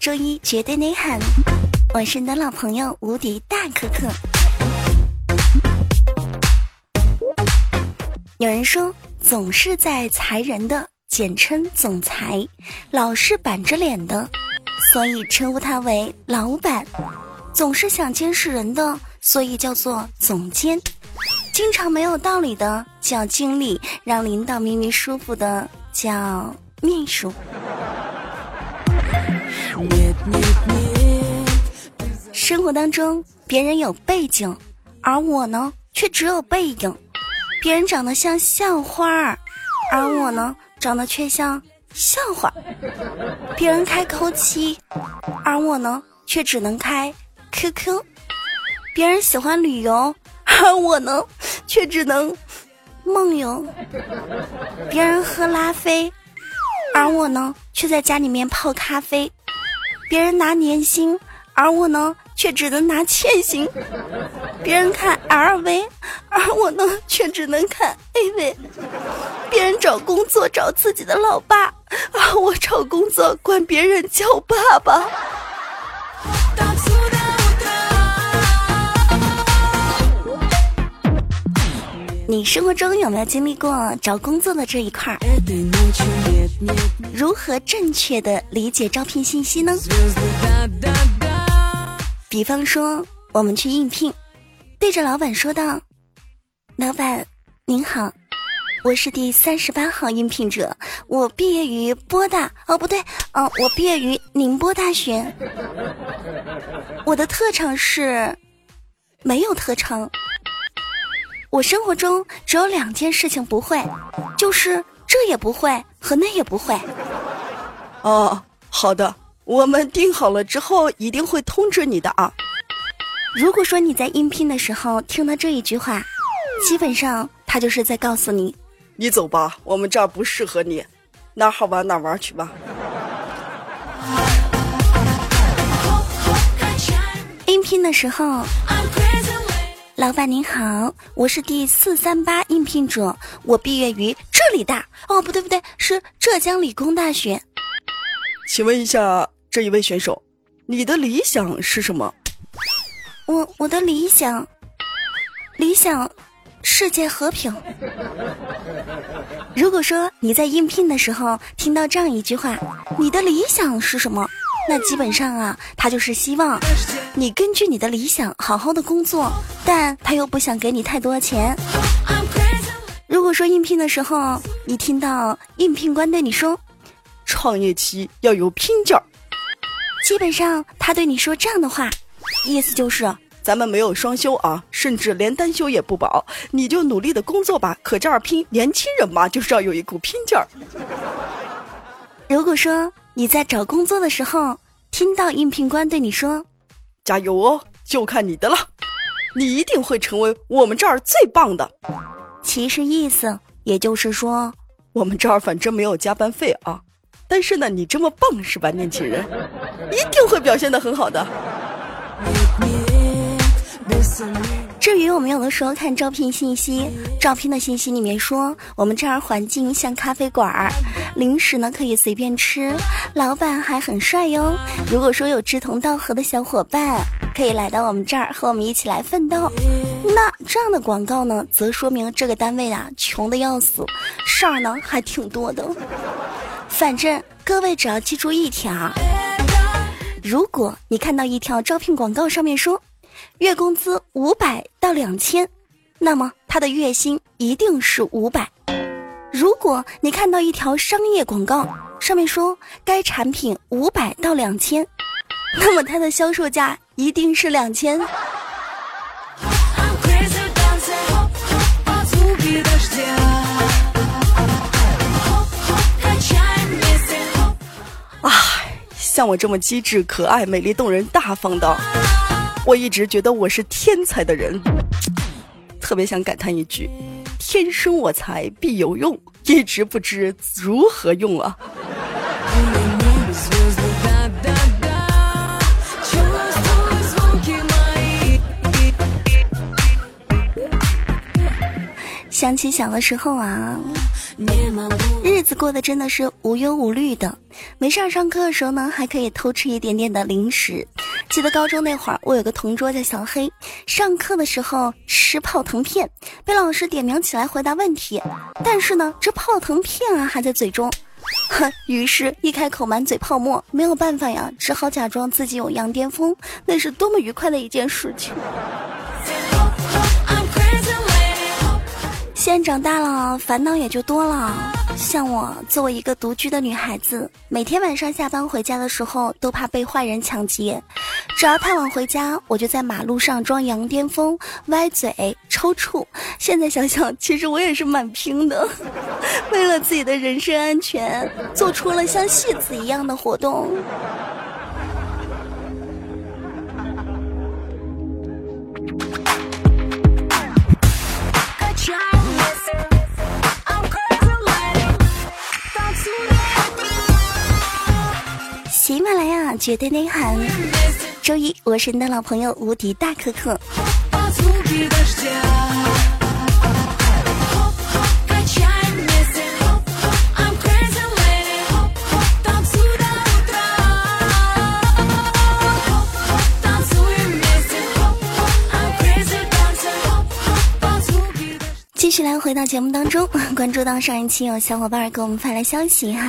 周一绝对内涵，我是你的老朋友无敌大可可。有人说，总是在裁人的，简称总裁；老是板着脸的，所以称呼他为老板；总是想监视人的，所以叫做总监；经常没有道理的叫经理，让领导明明舒服的叫秘书。生活当中，别人有背景，而我呢，却只有背影。别人长得像校花，而我呢，长得却像笑话。别人开口七，而我呢，却只能开 QQ。别人喜欢旅游，而我呢，却只能梦游。别人喝拉菲，而我呢，却在家里面泡咖啡。别人拿年薪，而我呢，却只能拿欠薪。别人看 LV，而我呢，却只能看 AV。别人找工作找自己的老爸，而我找工作管别人叫爸爸。你生活中有没有经历过找工作的这一块儿？如何正确的理解招聘信息呢？比方说，我们去应聘，对着老板说道：“老板您好，我是第三十八号应聘者，我毕业于波大，哦不对，哦我毕业于宁波大学，我的特长是没有特长。”我生活中只有两件事情不会，就是这也不会和那也不会。哦，好的，我们定好了之后一定会通知你的啊。如果说你在应聘的时候听到这一句话，基本上他就是在告诉你：你走吧，我们这儿不适合你，哪好玩哪玩去吧。应聘的时候。老板您好，我是第四三八应聘者，我毕业于浙理大哦，不对不对，是浙江理工大学。请问一下这一位选手，你的理想是什么？我我的理想，理想，世界和平。如果说你在应聘的时候听到这样一句话，你的理想是什么？那基本上啊，他就是希望你根据你的理想好好的工作，但他又不想给你太多钱。如果说应聘的时候，你听到应聘官对你说“创业期要有拼劲儿”，基本上他对你说这样的话，意思就是咱们没有双休啊，甚至连单休也不保，你就努力的工作吧，可这儿拼，年轻人嘛就是要有一股拼劲儿。如果说。你在找工作的时候，听到应聘官对你说：“加油哦，就看你的了，你一定会成为我们这儿最棒的。”其实意思也就是说，我们这儿反正没有加班费啊。但是呢，你这么棒是吧，年轻人，一定会表现的很好的。至于我们有的时候看招聘信息，招聘的信息里面说我们这儿环境像咖啡馆儿，零食呢可以随便吃，老板还很帅哟。如果说有志同道合的小伙伴，可以来到我们这儿和我们一起来奋斗。那这样的广告呢，则说明这个单位啊穷的要死，事儿呢还挺多的。反正各位只要记住一条，如果你看到一条招聘广告上面说。月工资五百到两千，那么他的月薪一定是五百。如果你看到一条商业广告，上面说该产品五百到两千，那么它的销售价一定是两千。啊，像我这么机智、可爱、美丽、动人、大方的。我一直觉得我是天才的人，特别想感叹一句：天生我材必有用，一直不知如何用啊！想起小的时候啊，日子过得真的是无忧无虑的。没事儿上课的时候呢，还可以偷吃一点点的零食。记得高中那会儿，我有个同桌叫小黑，上课的时候吃泡腾片，被老师点名起来回答问题。但是呢，这泡腾片啊还在嘴中，哼，于是一开口满嘴泡沫，没有办法呀，只好假装自己有羊癫疯。那是多么愉快的一件事情。现在长大了，烦恼也就多了。像我作为一个独居的女孩子，每天晚上下班回家的时候，都怕被坏人抢劫。只要太晚回家，我就在马路上装羊癫疯，歪嘴抽搐。现在想想，其实我也是蛮拼的，为了自己的人身安全，做出了像戏子一样的活动。喜马拉雅绝对内涵。周一，我是你的老朋友无敌大可可。继续来回到节目当中，关注到上一期有小伙伴给我们发来消息哈。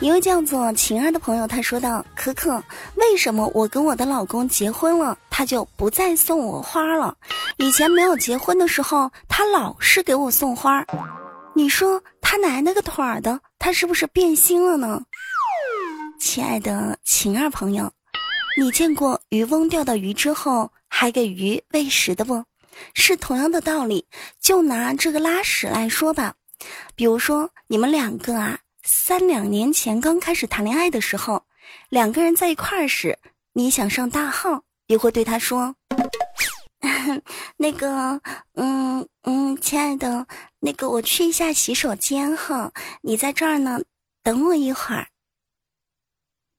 一位叫做晴儿的朋友，他说道：“可可，为什么我跟我的老公结婚了，他就不再送我花了？以前没有结婚的时候，他老是给我送花。你说他奶奶个腿儿的，他是不是变心了呢？”亲爱的晴儿朋友，你见过渔翁钓到鱼之后还给鱼喂食的不？是同样的道理。就拿这个拉屎来说吧，比如说你们两个啊。三两年前刚开始谈恋爱的时候，两个人在一块儿时，你想上大号，也会对他说：“ 那个，嗯嗯，亲爱的，那个我去一下洗手间哈，你在这儿呢，等我一会儿。”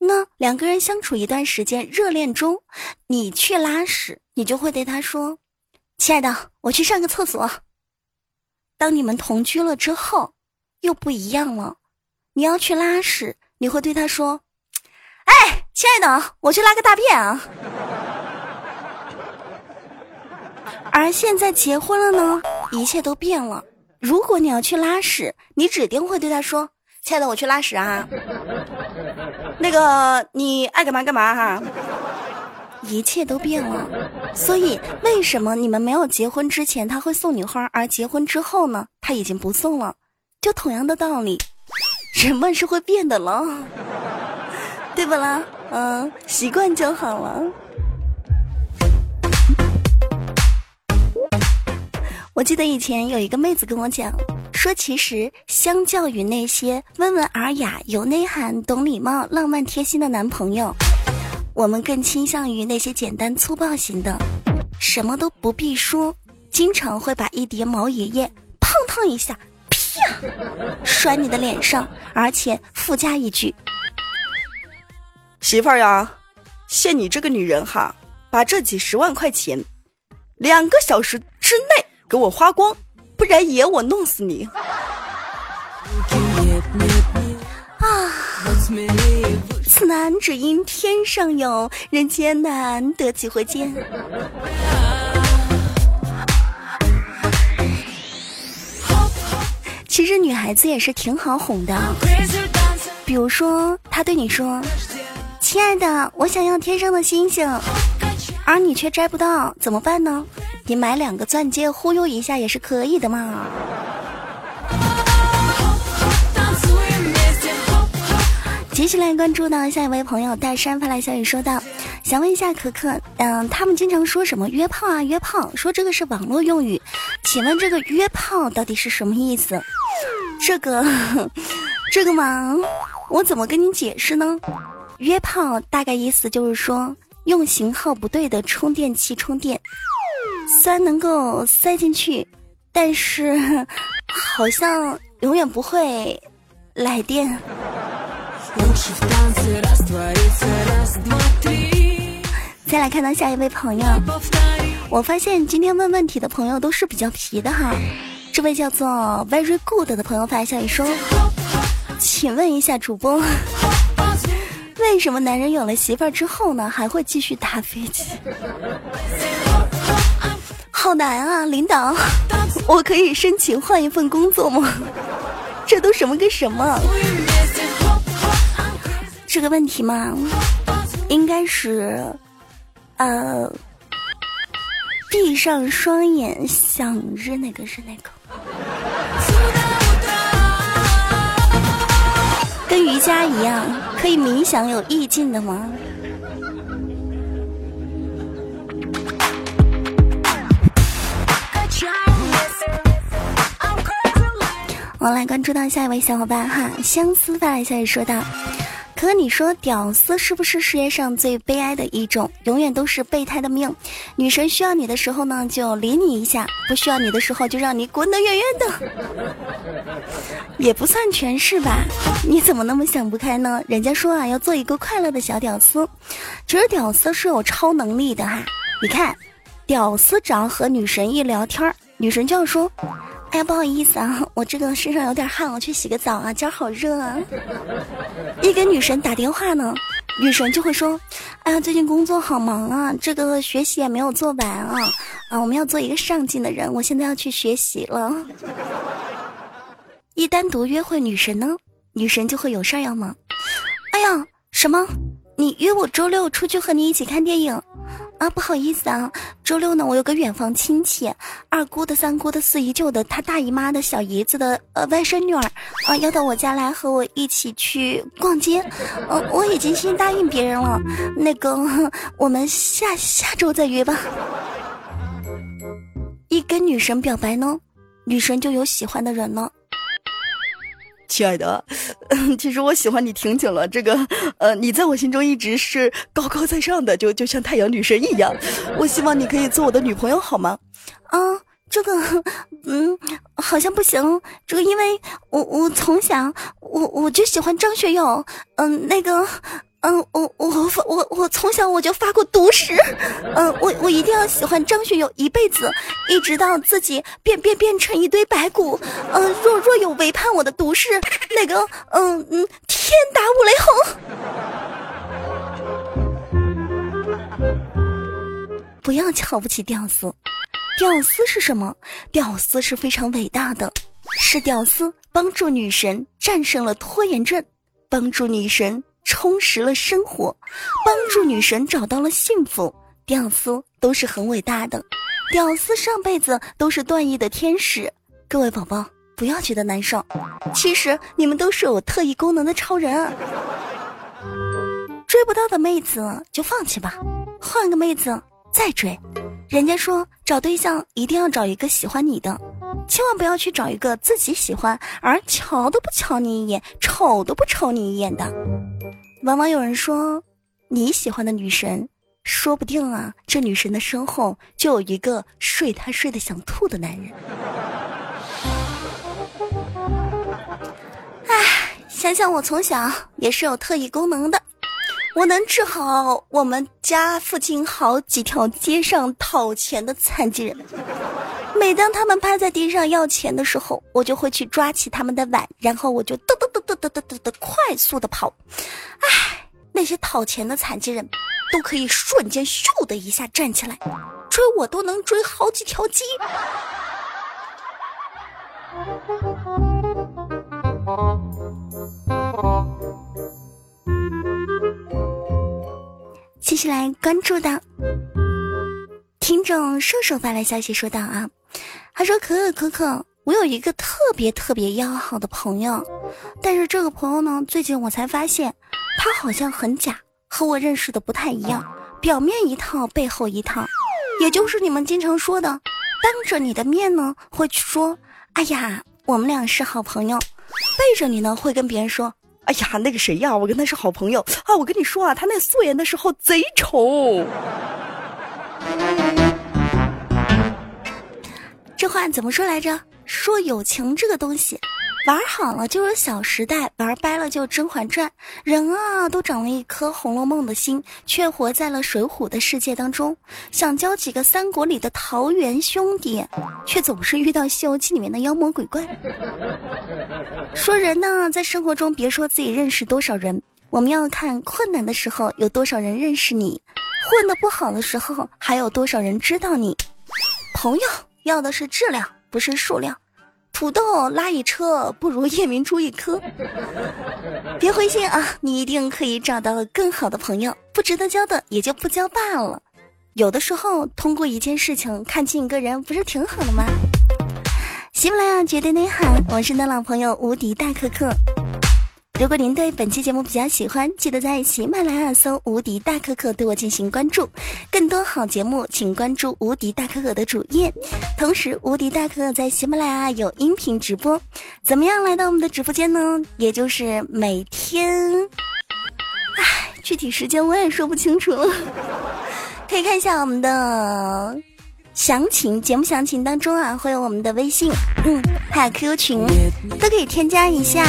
那两个人相处一段时间，热恋中，你去拉屎，你就会对他说：“亲爱的，我去上个厕所。”当你们同居了之后，又不一样了。你要去拉屎，你会对他说：“哎，亲爱的，我去拉个大便啊。”而现在结婚了呢，一切都变了。如果你要去拉屎，你指定会对他说：“亲爱的，我去拉屎啊。”那个你爱干嘛干嘛哈。一切都变了，所以为什么你们没有结婚之前他会送你花，而结婚之后呢，他已经不送了？就同样的道理。人们是会变的了，对不啦？嗯，习惯就好了。我记得以前有一个妹子跟我讲，说其实相较于那些温文尔雅、有内涵、懂礼貌、浪漫贴心的男朋友，我们更倾向于那些简单粗暴型的，什么都不必说，经常会把一叠毛爷爷砰砰一下。摔你的脸上，而且附加一句：“媳妇儿呀，限你这个女人哈，把这几十万块钱，两个小时之内给我花光，不然爷我弄死你！”啊，此男只因天上有人间难得几回见。其实女孩子也是挺好哄的，比如说她对你说：“亲爱的，我想要天上的星星，而你却摘不到，怎么办呢？你买两个钻戒忽悠一下也是可以的嘛。”接下来关注到下一位朋友大山发来消息说道：“想问一下可可，嗯，他们经常说什么约炮啊约炮，说这个是网络用语，请问这个约炮到底是什么意思？”这个，这个嘛，我怎么跟你解释呢？约炮大概意思就是说，用型号不对的充电器充电，虽然能够塞进去，但是好像永远不会来电。再来看到下一位朋友，我发现今天问问题的朋友都是比较皮的哈。这位叫做 Very Good 的朋友发消息说：“请问一下主播，为什么男人有了媳妇儿之后呢，还会继续打飞机？好难啊，领导，我可以申请换一份工作吗？这都什么跟什么？这个问题吗，应该是，呃。”闭上双眼，想着哪个是哪个，跟瑜伽一样，可以冥想有意境的吗？我来关注到下一位小伙伴哈，相思发来消息说道。可你说屌丝是不是世界上最悲哀的一种？永远都是备胎的命。女神需要你的时候呢，就理你一下；不需要你的时候，就让你滚得远远的。也不算全是吧？你怎么那么想不开呢？人家说啊，要做一个快乐的小屌丝。其实屌丝是有超能力的哈。你看，屌丝只要和女神一聊天女神就要说。哎呀，不好意思啊，我这个身上有点汗，我去洗个澡啊，今儿好热啊。一给女神打电话呢，女神就会说：“哎呀，最近工作好忙啊，这个学习也没有做完啊，啊，我们要做一个上进的人，我现在要去学习了。”一单独约会女神呢，女神就会有事儿要忙。哎呀，什么？你约我周六出去和你一起看电影？啊，不好意思啊，周六呢，我有个远房亲戚，二姑的、三姑的、四姨舅的，他大姨妈的小姨子的呃外甥女儿，啊，要到我家来和我一起去逛街，呃，我已经先答应别人了，那个我们下下周再约吧。一跟女神表白呢，女神就有喜欢的人了。亲爱的，其实我喜欢你挺久了。这个，呃，你在我心中一直是高高在上的，就就像太阳女神一样。我希望你可以做我的女朋友，好吗？啊，这个，嗯，好像不行。这个，因为我我从小我我就喜欢张学友，嗯，那个。嗯，我我发我我从小我就发过毒誓，嗯，我我一定要喜欢张学友一辈子，一直到自己变变变成一堆白骨，嗯，若若有违叛我的毒誓，那个，嗯嗯，天打五雷轰！不要瞧不起屌丝，屌丝是什么？屌丝是非常伟大的，是屌丝帮助女神战胜了拖延症，帮助女神。充实了生活，帮助女神找到了幸福。屌丝都是很伟大的，屌丝上辈子都是段誉的天使。各位宝宝，不要觉得难受，其实你们都是有特异功能的超人。追不到的妹子就放弃吧，换个妹子再追。人家说找对象一定要找一个喜欢你的，千万不要去找一个自己喜欢而瞧都不瞧你一眼、瞅都不瞅你一眼的。往往有人说，你喜欢的女神，说不定啊，这女神的身后就有一个睡她睡得想吐的男人。唉，想想我从小也是有特异功能的，我能治好我们家附近好几条街上讨钱的残疾人。每当他们趴在地上要钱的时候，我就会去抓起他们的碗，然后我就噔噔噔噔噔噔噔噔快速的跑。唉，那些讨钱的残疾人，都可以瞬间咻的一下站起来，追我都能追好几条街。接下来关注的听众瘦瘦发来消息说道啊。他说：“可可可可，我有一个特别特别要好的朋友，但是这个朋友呢，最近我才发现，他好像很假，和我认识的不太一样，表面一套，背后一套，也就是你们经常说的，当着你的面呢会说，哎呀，我们俩是好朋友，背着你呢会跟别人说，哎呀，那个谁呀，我跟他是好朋友啊，我跟你说啊，他那素颜的时候贼丑。”这话怎么说来着？说友情这个东西，玩好了就是《小时代》，玩掰了就《甄嬛传》。人啊，都长了一颗《红楼梦》的心，却活在了《水浒》的世界当中。想交几个三国里的桃园兄弟，却总是遇到《西游记》里面的妖魔鬼怪。说人呢，在生活中别说自己认识多少人，我们要看困难的时候有多少人认识你，混得不好的时候还有多少人知道你。朋友要的是质量，不是数量。土豆拉一车不如夜明珠一颗，别灰心啊，你一定可以找到更好的朋友。不值得交的也就不交罢了。有的时候通过一件事情看清一个人，不是挺好的吗？喜马拉雅绝对内涵，我是你的老朋友无敌大可可。如果您对本期节目比较喜欢，记得在喜马拉雅搜“无敌大可可”对我进行关注。更多好节目，请关注“无敌大可可”的主页。同时，无敌大可可在喜马拉雅有音频直播。怎么样来到我们的直播间呢？也就是每天，唉，具体时间我也说不清楚。可以看一下我们的详情，节目详情当中啊会有我们的微信，嗯，还有 QQ 群，都可以添加一下。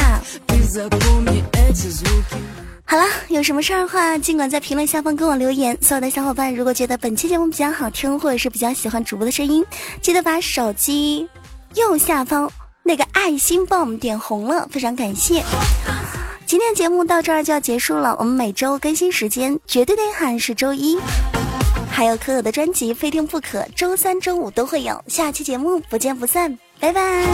好了，有什么事儿的话，尽管在评论下方跟我留言。所有的小伙伴，如果觉得本期节目比较好听，或者是比较喜欢主播的声音，记得把手机右下方那个爱心帮我们点红了，非常感谢。今天节目到这儿就要结束了，我们每周更新时间绝对内涵是周一，还有可可的专辑非听不可，周三、周五都会有。下期节目不见不散，拜拜。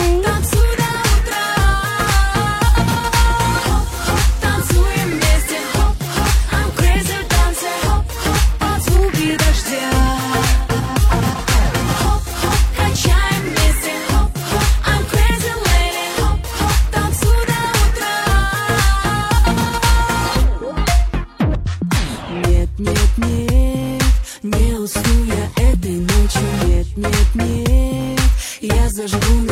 déjà voulu